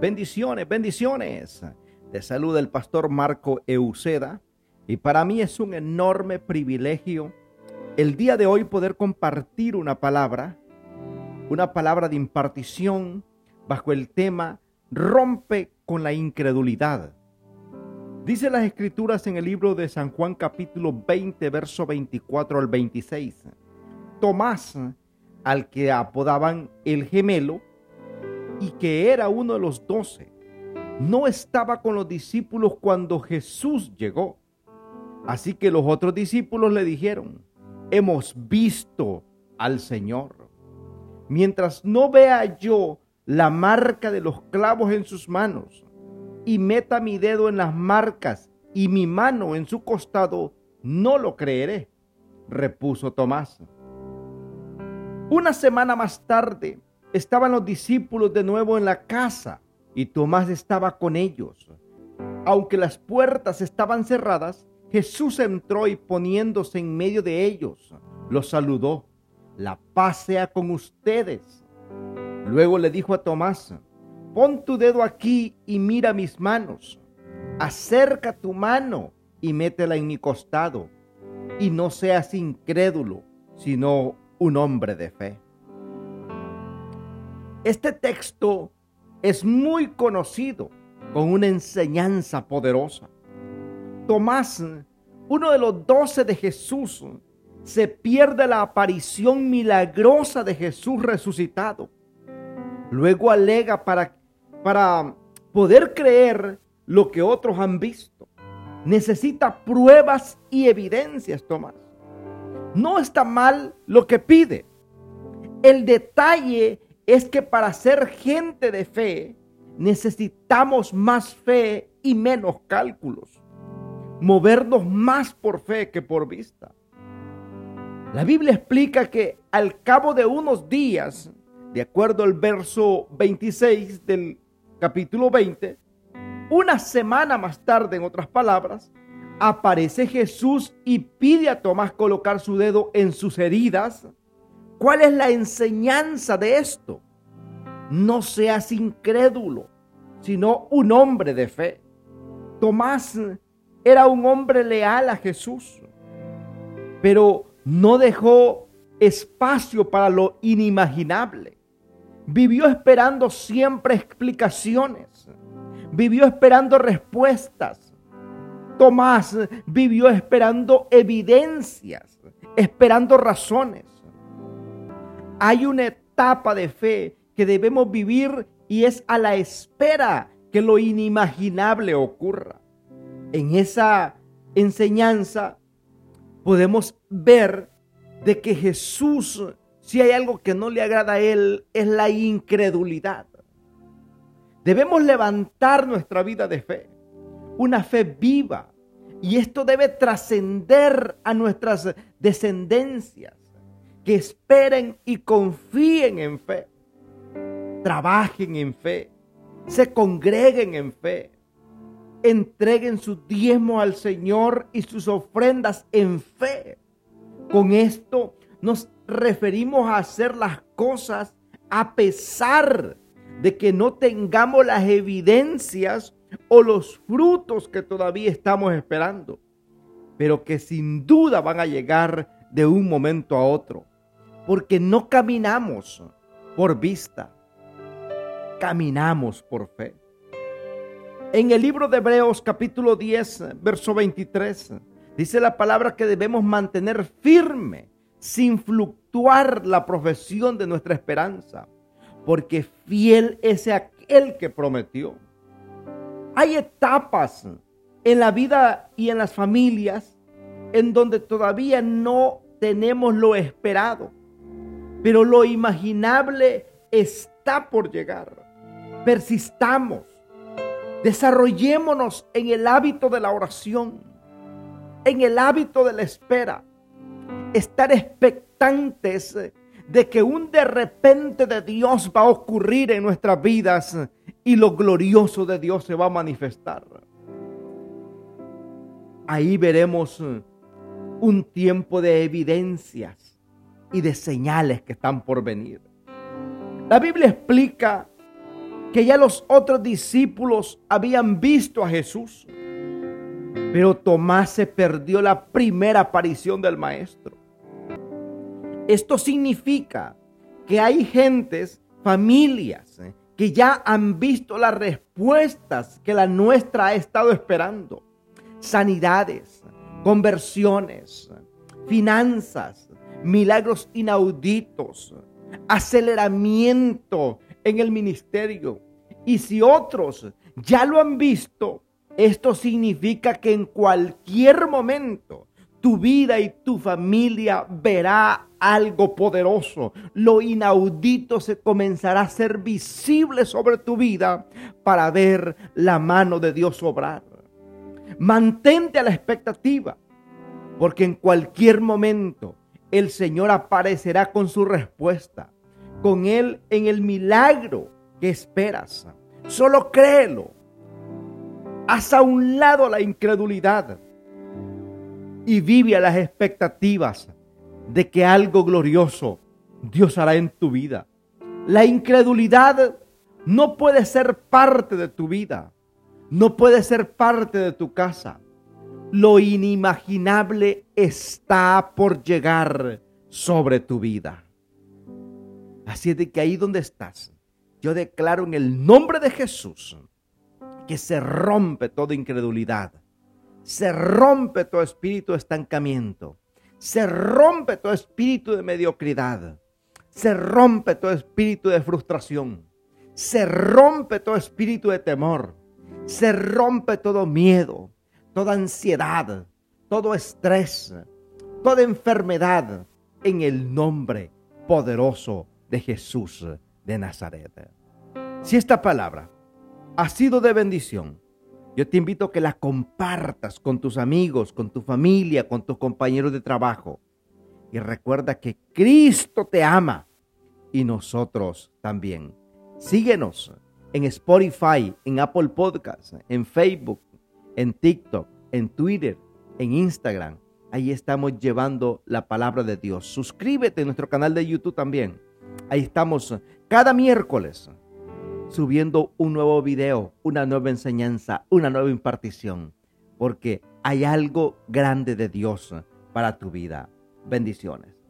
Bendiciones, bendiciones. Te saluda el pastor Marco Euceda y para mí es un enorme privilegio el día de hoy poder compartir una palabra, una palabra de impartición bajo el tema rompe con la incredulidad. Dice las escrituras en el libro de San Juan capítulo 20, verso 24 al 26. Tomás, al que apodaban el gemelo, y que era uno de los doce, no estaba con los discípulos cuando Jesús llegó. Así que los otros discípulos le dijeron, hemos visto al Señor. Mientras no vea yo la marca de los clavos en sus manos y meta mi dedo en las marcas y mi mano en su costado, no lo creeré, repuso Tomás. Una semana más tarde, estaban los discípulos de nuevo en la casa y Tomás estaba con ellos. Aunque las puertas estaban cerradas, Jesús entró y poniéndose en medio de ellos, los saludó. La paz sea con ustedes. Luego le dijo a Tomás, pon tu dedo aquí y mira mis manos. Acerca tu mano y métela en mi costado. Y no seas incrédulo, sino un hombre de fe. Este texto es muy conocido con una enseñanza poderosa. Tomás, uno de los doce de Jesús, se pierde la aparición milagrosa de Jesús resucitado. Luego alega para, para poder creer lo que otros han visto. Necesita pruebas y evidencias, Tomás. No está mal lo que pide. El detalle es que para ser gente de fe necesitamos más fe y menos cálculos. Movernos más por fe que por vista. La Biblia explica que al cabo de unos días, de acuerdo al verso 26 del capítulo 20, una semana más tarde, en otras palabras, aparece Jesús y pide a Tomás colocar su dedo en sus heridas ¿Cuál es la enseñanza de esto? No seas incrédulo, sino un hombre de fe. Tomás era un hombre leal a Jesús, pero no dejó espacio para lo inimaginable. Vivió esperando siempre explicaciones. Vivió esperando respuestas. Tomás vivió esperando evidencias, esperando razones hay una etapa de fe que debemos vivir y es a la espera que lo inimaginable ocurra. En esa enseñanza podemos ver de que Jesús, si hay algo que no le agrada a Él, es la incredulidad. Debemos levantar nuestra vida de fe, una fe viva, y esto debe trascender a nuestras descendencias que esperen y confíen en fe, trabajen en fe, se congreguen en fe, entreguen su diezmo al Señor y sus ofrendas en fe. Con esto nos referimos a hacer las cosas a pesar de que no tengamos las evidencias o los frutos que todavía estamos esperando, pero que sin duda van a llegar de un momento a otro porque no caminamos por vista, caminamos por fe. En el libro de Hebreos capítulo 10, verso 23, dice la palabra que debemos mantener firme, sin fluctuar la profesión de nuestra esperanza, porque fiel es aquel que prometió. Hay etapas en la vida y en las familias en donde todavía no tenemos lo esperado pero lo imaginable está por llegar. Persistamos. Desarrollémonos en el hábito de la oración, en el hábito de la espera. Estar expectantes de que un de repente de Dios va a ocurrir en nuestras vidas y lo glorioso de Dios se va a manifestar. Ahí veremos un tiempo de evidencias y de señales que están por venir. La Biblia explica que ya los otros discípulos habían visto a Jesús, pero Tomás se perdió la primera aparición del Maestro. Esto significa que hay gentes, familias, eh, que ya han visto las respuestas que la nuestra ha estado esperando. Sanidades, conversiones, finanzas, milagros inauditos, aceleramiento en el ministerio. Y si otros ya lo han visto, esto significa que en cualquier momento tu vida y tu familia verá algo poderoso. Lo inaudito se comenzará a ser visible sobre tu vida para ver la mano de Dios obrar. Mantente a la expectativa, porque en cualquier momento el Señor aparecerá con su respuesta, con Él en el milagro que esperas. Solo créelo. Haz a un lado la incredulidad y vive a las expectativas de que algo glorioso Dios hará en tu vida. La incredulidad no puede ser parte de tu vida, no puede ser parte de tu casa. Lo inimaginable está por llegar sobre tu vida. Así es de que ahí donde estás, yo declaro en el nombre de Jesús que se rompe toda incredulidad se rompe todo espíritu de estancamiento, se rompe todo espíritu de mediocridad, se rompe todo espíritu de frustración, se rompe todo espíritu de temor, se rompe todo miedo, toda ansiedad, todo estrés, toda enfermedad en el nombre poderoso de Jesús de Nazaret. Si esta palabra ha sido de bendición, yo te invito a que la compartas con tus amigos, con tu familia, con tus compañeros de trabajo. Y recuerda que Cristo te ama y nosotros también. Síguenos en Spotify, en Apple Podcasts, en Facebook, en TikTok, en Twitter, en Instagram. Ahí estamos llevando la palabra de Dios. Suscríbete a nuestro canal de YouTube también. Ahí estamos cada miércoles subiendo un nuevo video, una nueva enseñanza, una nueva impartición, porque hay algo grande de Dios para tu vida. Bendiciones.